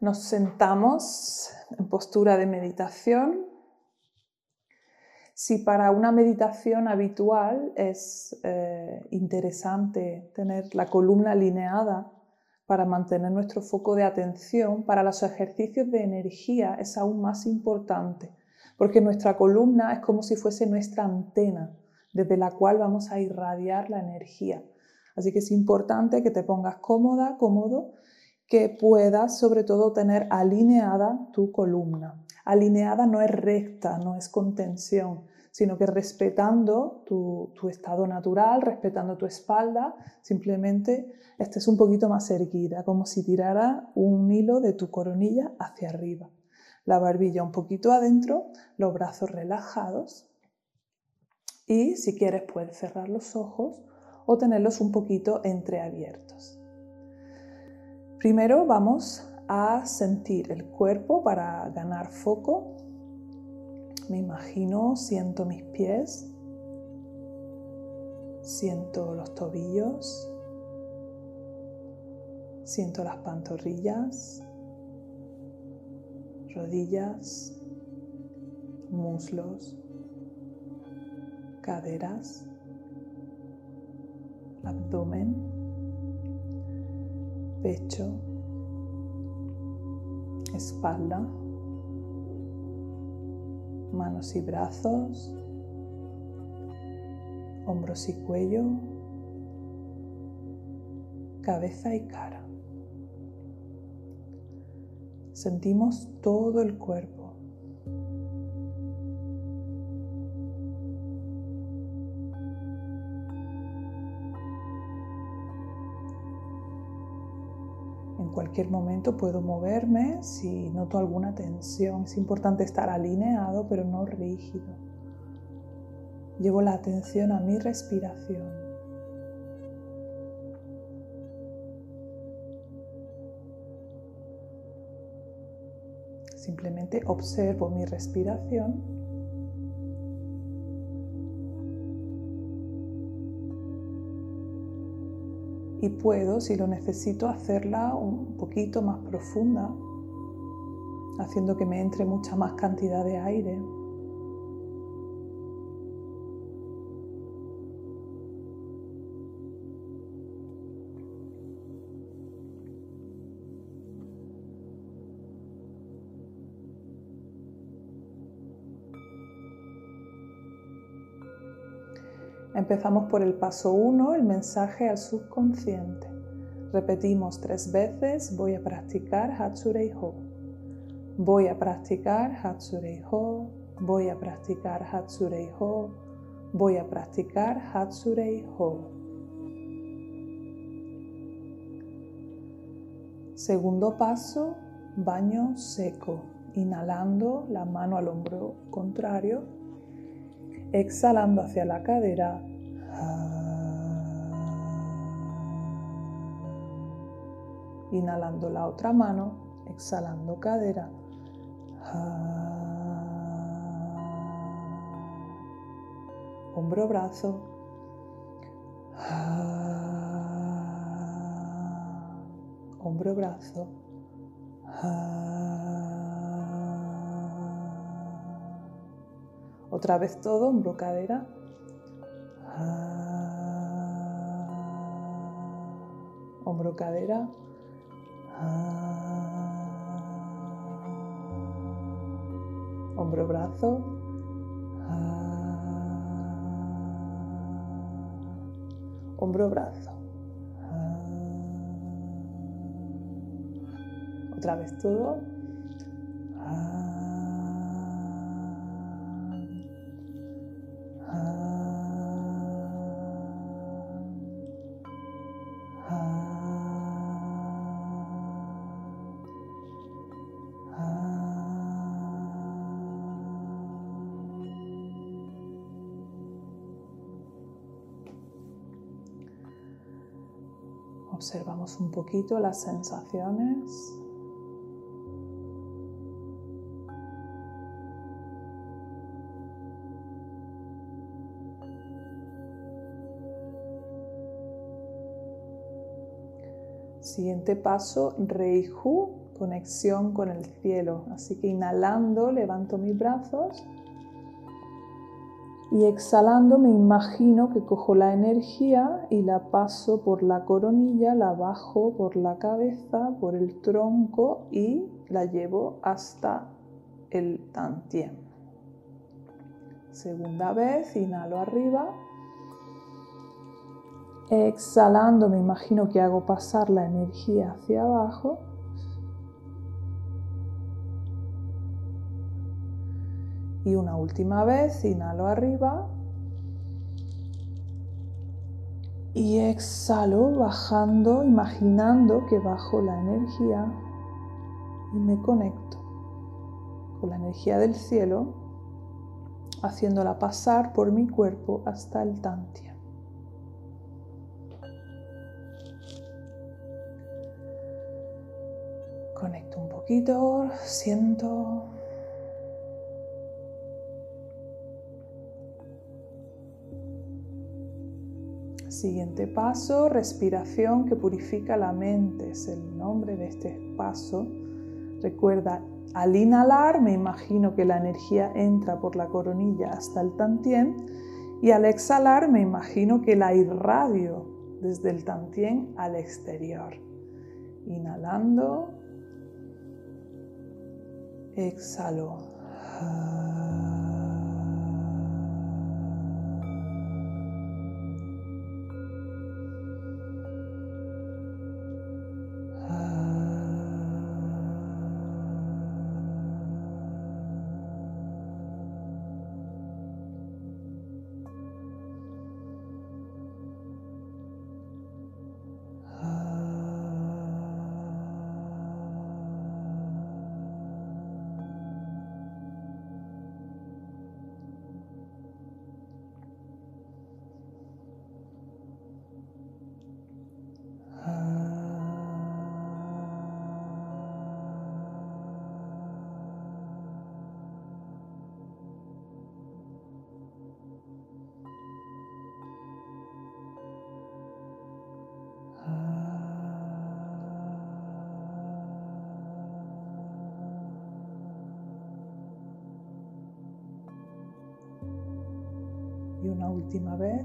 Nos sentamos en postura de meditación. Si para una meditación habitual es eh, interesante tener la columna alineada para mantener nuestro foco de atención, para los ejercicios de energía es aún más importante, porque nuestra columna es como si fuese nuestra antena desde la cual vamos a irradiar la energía. Así que es importante que te pongas cómoda, cómodo que puedas sobre todo tener alineada tu columna. Alineada no es recta, no es contención, sino que respetando tu, estado natural, respetando tu espalda, simplemente estés un poquito más erguida, como si tirara un hilo de tu coronilla hacia arriba. La barbilla un poquito adentro, los brazos relajados y si quieres puedes cerrar los ojos o tenerlos un poquito entreabiertos. Primero vamos a sentir el cuerpo para ganar foco. Me imagino, siento mis pies, siento los tobillos, siento las pantorrillas, rodillas, muslos, caderas, abdomen pecho, espalda, manos y brazos, hombros y cuello, cabeza y cara. Sentimos todo el cuerpo. Cualquier momento puedo moverme si noto alguna tensión. Es importante estar alineado pero no rígido. Llevo la atención a mi respiración. Simplemente observo mi respiración y puedo, si lo necesito, hacerla un poquito más profunda, haciendo que me entre mucha más cantidad de aire. Empezamos por el paso 1, el mensaje al subconsciente. Repetimos tres veces, voy a practicar Hatsurei Ho. Voy a practicar Hatsurei Ho. Voy a practicar Hatsurei Ho. Voy a practicar Hatsurei Ho. Segundo paso, baño seco. Inhalando la mano al hombro contrario exhalando hacia la cadera. Inhalando la otra mano, exhalando cadera. Hombro, brazo. Hombro, brazo. Otra vez todo, hombro, cadera. hombro, cadera. hombro, brazo. hombro, brazo. Otra vez todo. Observamos un poquito las sensaciones. Siguiente paso, Reihu conexión con el cielo. Así que inhalando levanto mis brazos y exhalando me imagino que cojo la energía y la paso por la coronilla, la bajo por la cabeza, por el tronco y la llevo hasta el tantien. Segunda vez, inhalo arriba. Exhalando me imagino que hago pasar la energía hacia abajo. Y una última vez, inhalo arriba. Y exhalo bajando, imaginando que bajo la energía y me conecto con la energía del cielo, haciéndola pasar por mi cuerpo hasta el Tantia. Conecto un poquito, siento Siguiente paso, respiración que purifica la mente, es el nombre de este paso. Recuerda, al inhalar me imagino que la energía entra por la coronilla hasta el tantien y al exhalar me imagino que la irradio desde el tantien al exterior. Inhalando, exhalo. Última vez.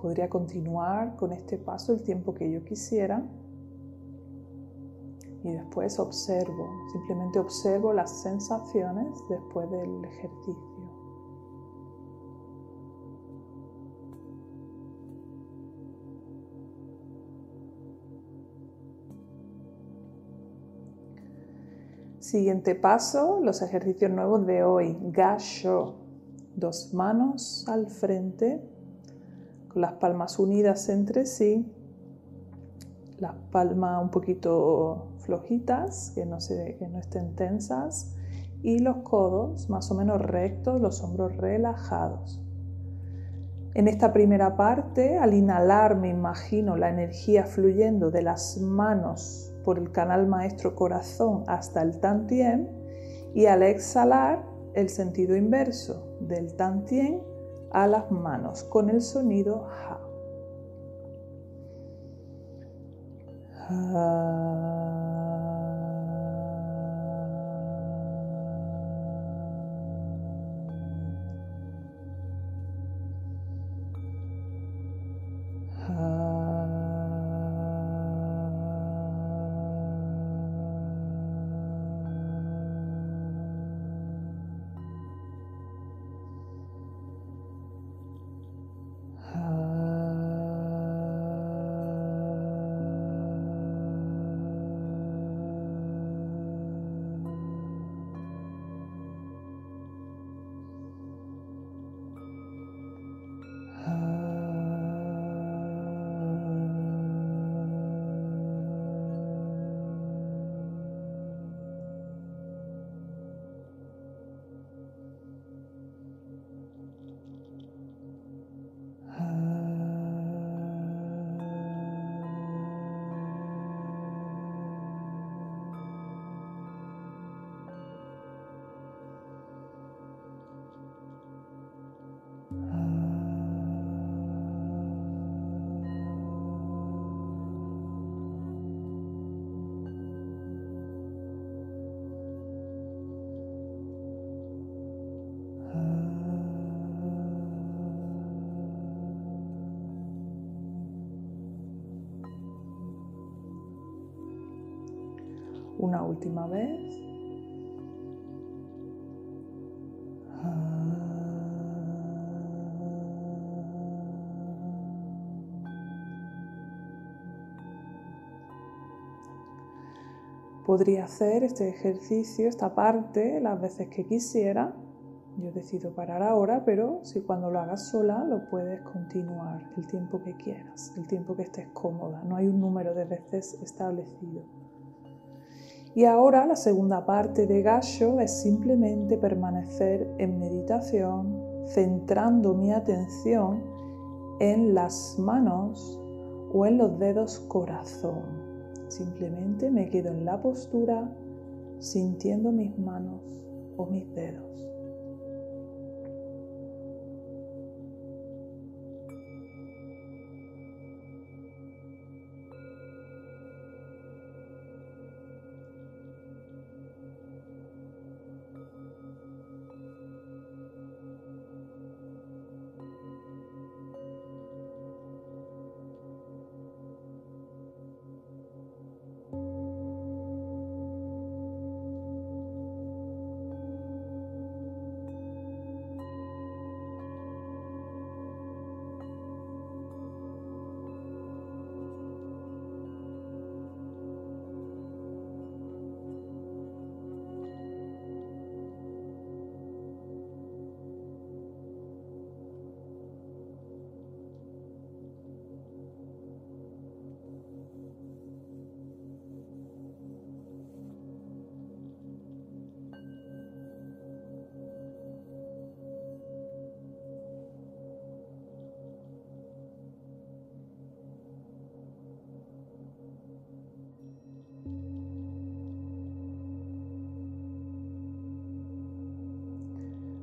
Podría continuar con este paso el tiempo que yo quisiera y después observo, simplemente observo las sensaciones después del ejercicio. Siguiente paso, los ejercicios nuevos de hoy. Gasho. Dos manos al frente, con las palmas unidas entre sí, las palmas un poquito flojitas, que no, que no estén tensas, y los codos más o menos rectos, los hombros relajados. En esta primera parte, al inhalar me imagino la energía fluyendo de las manos por el canal maestro corazón hasta el tantien y al exhalar el sentido inverso del tantien a las manos con el sonido ha. Una última vez. Podría hacer este ejercicio, esta parte, las veces que quisiera. Yo decido parar ahora, pero si cuando lo hagas sola lo puedes continuar el tiempo que quieras, el tiempo que estés cómoda. No hay un número de veces establecido. Y ahora la segunda parte de Gasho es simplemente permanecer en meditación, centrando mi atención en las manos o en los dedos corazón. Simplemente me quedo en la postura sintiendo mis manos o mis dedos.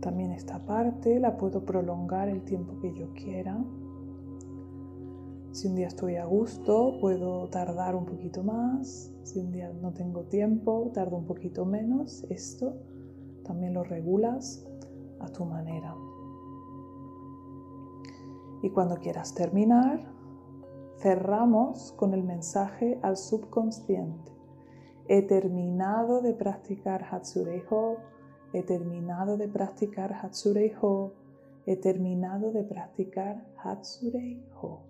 También esta parte la puedo prolongar el tiempo que yo quiera. Si un día estoy a gusto, puedo tardar un poquito más. Si un día no tengo tiempo, tardo un poquito menos. Esto también lo regulas a tu manera. Y cuando quieras terminar, cerramos con el mensaje al subconsciente. He terminado de practicar Hatsureiho He terminado de practicar Hatsurei Ho. He terminado de practicar Hatsurei Ho.